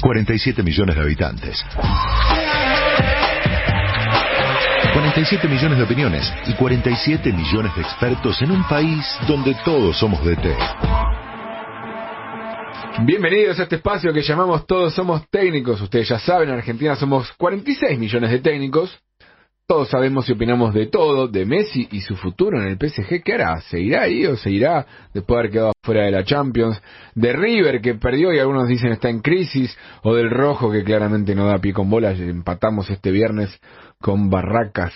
47 millones de habitantes. 47 millones de opiniones y 47 millones de expertos en un país donde todos somos de té. Bienvenidos a este espacio que llamamos Todos Somos Técnicos. Ustedes ya saben, en Argentina somos 46 millones de técnicos. Todos sabemos y opinamos de todo, de Messi y su futuro en el PSG. ¿Qué hará? ¿Se irá ahí o se irá después de haber quedado fuera de la Champions? De River que perdió y algunos dicen está en crisis. O del Rojo que claramente no da pie con bolas. Empatamos este viernes con Barracas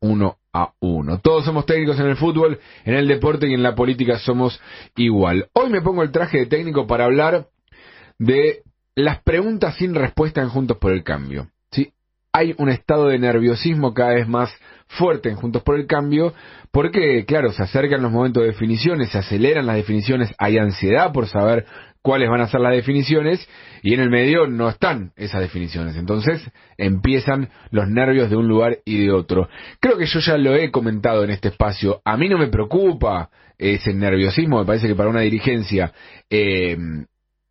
1 a 1. Todos somos técnicos en el fútbol, en el deporte y en la política somos igual. Hoy me pongo el traje de técnico para hablar de las preguntas sin respuesta en Juntos por el Cambio hay un estado de nerviosismo cada vez más fuerte en Juntos por el Cambio, porque, claro, se acercan los momentos de definiciones, se aceleran las definiciones, hay ansiedad por saber cuáles van a ser las definiciones, y en el medio no están esas definiciones. Entonces empiezan los nervios de un lugar y de otro. Creo que yo ya lo he comentado en este espacio. A mí no me preocupa ese nerviosismo, me parece que para una dirigencia eh,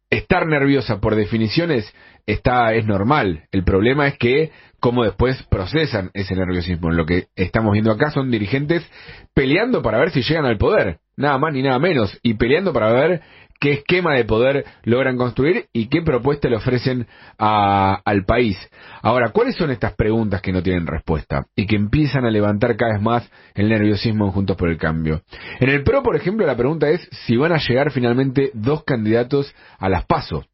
estar nerviosa por definiciones está es normal. El problema es que cómo después procesan ese nerviosismo. Lo que estamos viendo acá son dirigentes peleando para ver si llegan al poder, nada más ni nada menos, y peleando para ver qué esquema de poder logran construir y qué propuesta le ofrecen al país. Ahora, ¿cuáles son estas preguntas que no tienen respuesta y que empiezan a levantar cada vez más el nerviosismo en Juntos por el Cambio? En el PRO, por ejemplo, la pregunta es si van a llegar finalmente dos candidatos a las PASO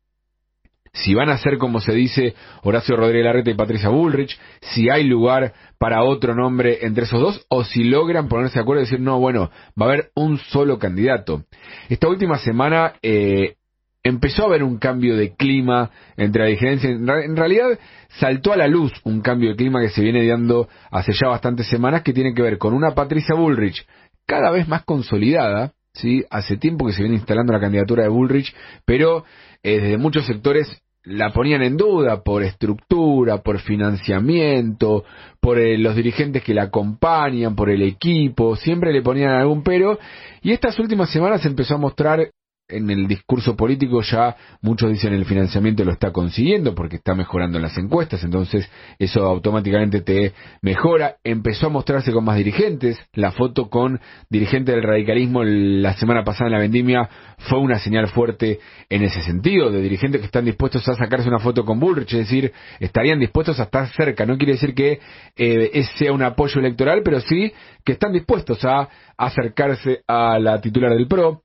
si van a ser, como se dice, Horacio Rodríguez Larreta y Patricia Bullrich, si hay lugar para otro nombre entre esos dos, o si logran ponerse de acuerdo y decir, no, bueno, va a haber un solo candidato. Esta última semana eh, empezó a haber un cambio de clima entre la diferencia. En realidad saltó a la luz un cambio de clima que se viene dando hace ya bastantes semanas que tiene que ver con una Patricia Bullrich cada vez más consolidada, ¿sí? Hace tiempo que se viene instalando la candidatura de Bullrich, pero eh, desde muchos sectores la ponían en duda por estructura, por financiamiento, por eh, los dirigentes que la acompañan, por el equipo, siempre le ponían algún pero, y estas últimas semanas empezó a mostrar en el discurso político ya muchos dicen el financiamiento lo está consiguiendo porque está mejorando las encuestas, entonces eso automáticamente te mejora. Empezó a mostrarse con más dirigentes, la foto con dirigentes del radicalismo la semana pasada en la vendimia fue una señal fuerte en ese sentido, de dirigentes que están dispuestos a sacarse una foto con Bullrich, es decir, estarían dispuestos a estar cerca, no quiere decir que eh, sea un apoyo electoral, pero sí que están dispuestos a acercarse a la titular del PRO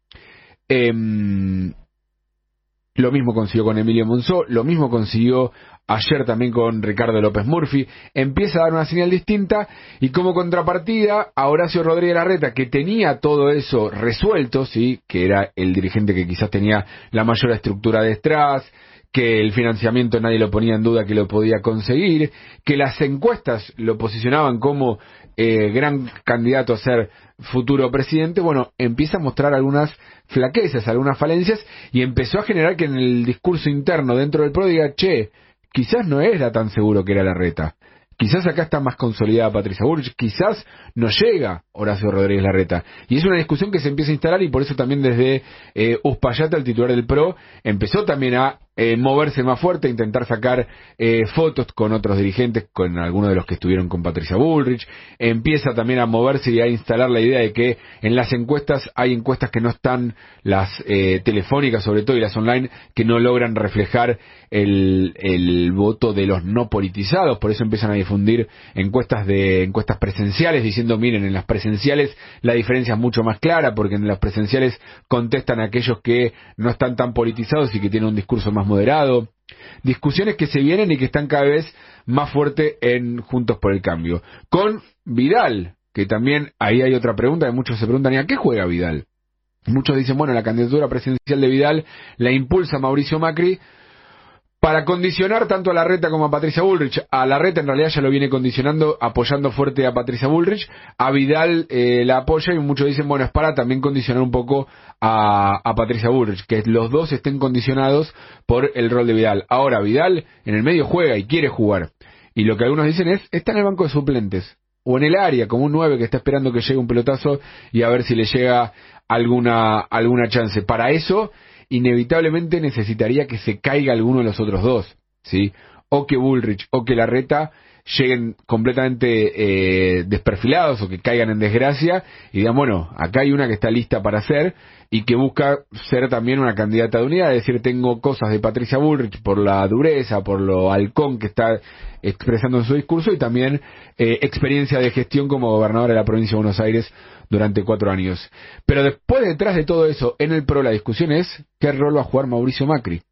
Em, lo mismo consiguió con Emilio Monzó, lo mismo consiguió ayer también con Ricardo López Murphy. Empieza a dar una señal distinta y como contrapartida a Horacio Rodríguez Larreta, que tenía todo eso resuelto, sí, que era el dirigente que quizás tenía la mayor estructura detrás, que el financiamiento nadie lo ponía en duda que lo podía conseguir, que las encuestas lo posicionaban como eh, gran candidato a ser futuro presidente, bueno, empieza a mostrar algunas flaquezas, algunas falencias, y empezó a generar que en el discurso interno dentro del PRO diga, che, quizás no era tan seguro que era la reta. Quizás acá está más consolidada Patricia Burch, quizás no llega Horacio Rodríguez Larreta. Y es una discusión que se empieza a instalar y por eso también desde eh, Uspallata, el titular del PRO, empezó también a eh, moverse más fuerte, intentar sacar eh, fotos con otros dirigentes, con algunos de los que estuvieron con Patricia Bullrich. Empieza también a moverse y a instalar la idea de que en las encuestas hay encuestas que no están, las eh, telefónicas sobre todo y las online, que no logran reflejar el, el voto de los no politizados. Por eso empiezan a difundir encuestas de encuestas presenciales diciendo, miren, en las presenciales la diferencia es mucho más clara porque en las presenciales contestan aquellos que no están tan politizados y que tienen un discurso más moderado, discusiones que se vienen y que están cada vez más fuertes en Juntos por el Cambio. Con Vidal, que también ahí hay otra pregunta que muchos se preguntan, ¿y a qué juega Vidal? Muchos dicen, bueno, la candidatura presidencial de Vidal la impulsa Mauricio Macri para condicionar tanto a la reta como a Patricia Bullrich. A la reta en realidad ya lo viene condicionando, apoyando fuerte a Patricia Bullrich. A Vidal eh, la apoya y muchos dicen, bueno, es para también condicionar un poco a, Patricia Bullrich, que los dos estén condicionados por el rol de Vidal. Ahora, Vidal en el medio juega y quiere jugar. Y lo que algunos dicen es, está en el banco de suplentes. O en el área, como un 9 que está esperando que llegue un pelotazo y a ver si le llega alguna, alguna chance. Para eso inevitablemente necesitaría que se caiga alguno de los otros dos, ¿sí? O que Bullrich o que Larreta lleguen completamente eh, desperfilados o que caigan en desgracia y digan, bueno, acá hay una que está lista para hacer y que busca ser también una candidata de unidad, es decir, tengo cosas de Patricia Bullrich por la dureza, por lo halcón que está expresando en su discurso y también eh, experiencia de gestión como gobernadora de la provincia de Buenos Aires durante cuatro años. Pero después, detrás de todo eso, en el PRO, la discusión es qué rol va a jugar Mauricio Macri.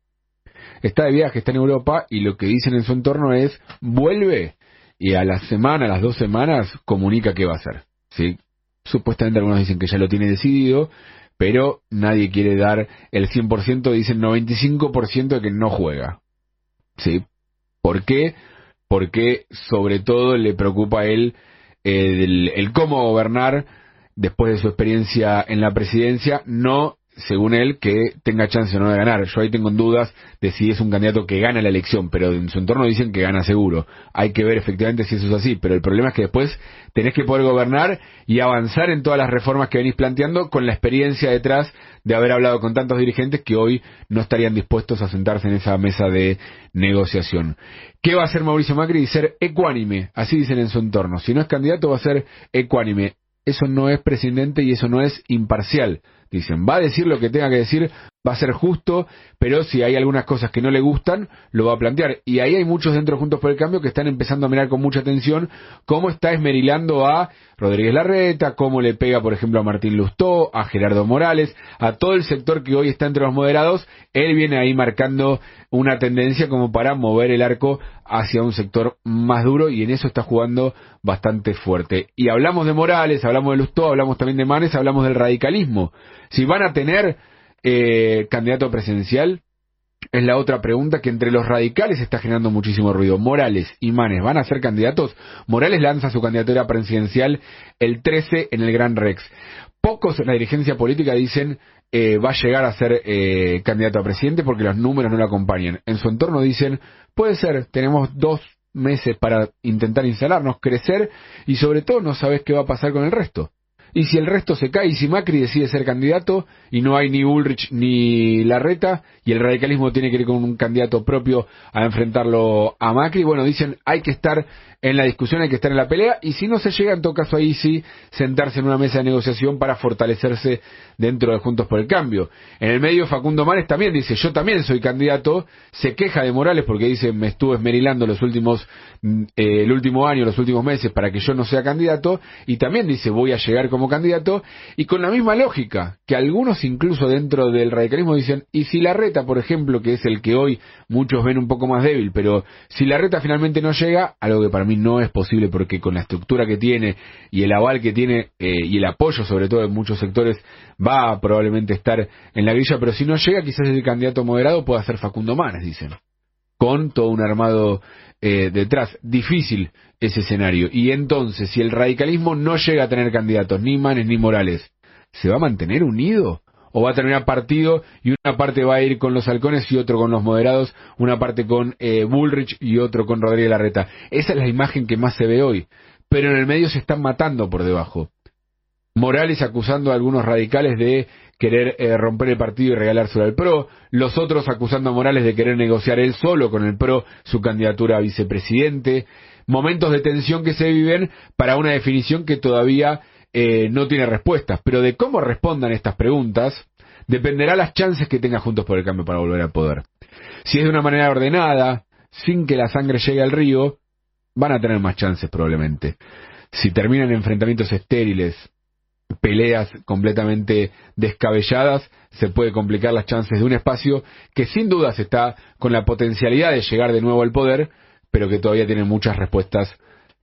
Está de viaje, está en Europa y lo que dicen en su entorno es vuelve y a la semana, a las dos semanas, comunica qué va a hacer. ¿sí? Supuestamente algunos dicen que ya lo tiene decidido, pero nadie quiere dar el 100%, dicen 95% de que no juega. ¿Sí? ¿Por qué? Porque sobre todo le preocupa a él el, el cómo gobernar después de su experiencia en la presidencia, no según él, que tenga chance o no de ganar. Yo ahí tengo dudas de si es un candidato que gana la elección, pero en su entorno dicen que gana seguro. Hay que ver efectivamente si eso es así, pero el problema es que después tenés que poder gobernar y avanzar en todas las reformas que venís planteando con la experiencia detrás de haber hablado con tantos dirigentes que hoy no estarían dispuestos a sentarse en esa mesa de negociación. ¿Qué va a hacer Mauricio Macri? Ser ecuánime, así dicen en su entorno. Si no es candidato va a ser ecuánime. Eso no es presidente y eso no es imparcial. Dicen, va a decir lo que tenga que decir, va a ser justo, pero si hay algunas cosas que no le gustan, lo va a plantear. Y ahí hay muchos dentro Juntos por el Cambio que están empezando a mirar con mucha atención cómo está esmerilando a Rodríguez Larreta, cómo le pega, por ejemplo, a Martín Lustó, a Gerardo Morales, a todo el sector que hoy está entre los moderados. Él viene ahí marcando una tendencia como para mover el arco hacia un sector más duro y en eso está jugando bastante fuerte. Y hablamos de Morales, hablamos de Lustó, hablamos también de Manes, hablamos del radicalismo. Si van a tener eh, candidato presidencial? Es la otra pregunta que entre los radicales está generando muchísimo ruido. Morales y Manes van a ser candidatos. Morales lanza su candidatura presidencial el 13 en el Gran Rex. Pocos en la dirigencia política dicen eh, va a llegar a ser eh, candidato a presidente porque los números no lo acompañan. En su entorno dicen puede ser, tenemos dos meses para intentar instalarnos, crecer y sobre todo no sabes qué va a pasar con el resto. Y si el resto se cae, y si Macri decide ser candidato, y no hay ni Ulrich ni Larreta, y el radicalismo tiene que ir con un candidato propio a enfrentarlo a Macri, bueno, dicen hay que estar en la discusión, hay que estar en la pelea, y si no se llega, en todo caso ahí sí, sentarse en una mesa de negociación para fortalecerse dentro de Juntos por el Cambio. En el medio, Facundo Mares también dice, yo también soy candidato, se queja de Morales porque dice, me estuve esmerilando los últimos, mm, eh, el último año, los últimos meses para que yo no sea candidato, y también dice, voy a llegar como candidato, y con la misma lógica, que algunos incluso dentro del radicalismo dicen, y si la reta, por ejemplo, que es el que hoy muchos ven un poco más débil, pero si la reta finalmente no llega, algo que para mí no es posible porque con la estructura que tiene y el aval que tiene eh, y el apoyo sobre todo en muchos sectores va a probablemente estar en la grilla, pero si no llega quizás el candidato moderado pueda ser Facundo Manes, dicen, con todo un armado eh, detrás. Difícil ese escenario. Y entonces, si el radicalismo no llega a tener candidatos, ni Manes ni Morales, ¿se va a mantener unido? O va a terminar partido y una parte va a ir con los halcones y otro con los moderados, una parte con eh, Bullrich y otro con Rodríguez Larreta. Esa es la imagen que más se ve hoy. Pero en el medio se están matando por debajo. Morales acusando a algunos radicales de querer eh, romper el partido y regalárselo al PRO, los otros acusando a Morales de querer negociar él solo con el PRO su candidatura a vicepresidente, momentos de tensión que se viven para una definición que todavía eh, no tiene respuestas, pero de cómo respondan estas preguntas dependerá las chances que tenga Juntos por el Cambio para volver al poder. Si es de una manera ordenada, sin que la sangre llegue al río, van a tener más chances probablemente. Si terminan enfrentamientos estériles, peleas completamente descabelladas, se puede complicar las chances de un espacio que sin dudas está con la potencialidad de llegar de nuevo al poder, pero que todavía tiene muchas respuestas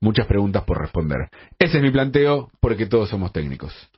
muchas preguntas por responder. Ese es mi planteo porque todos somos técnicos.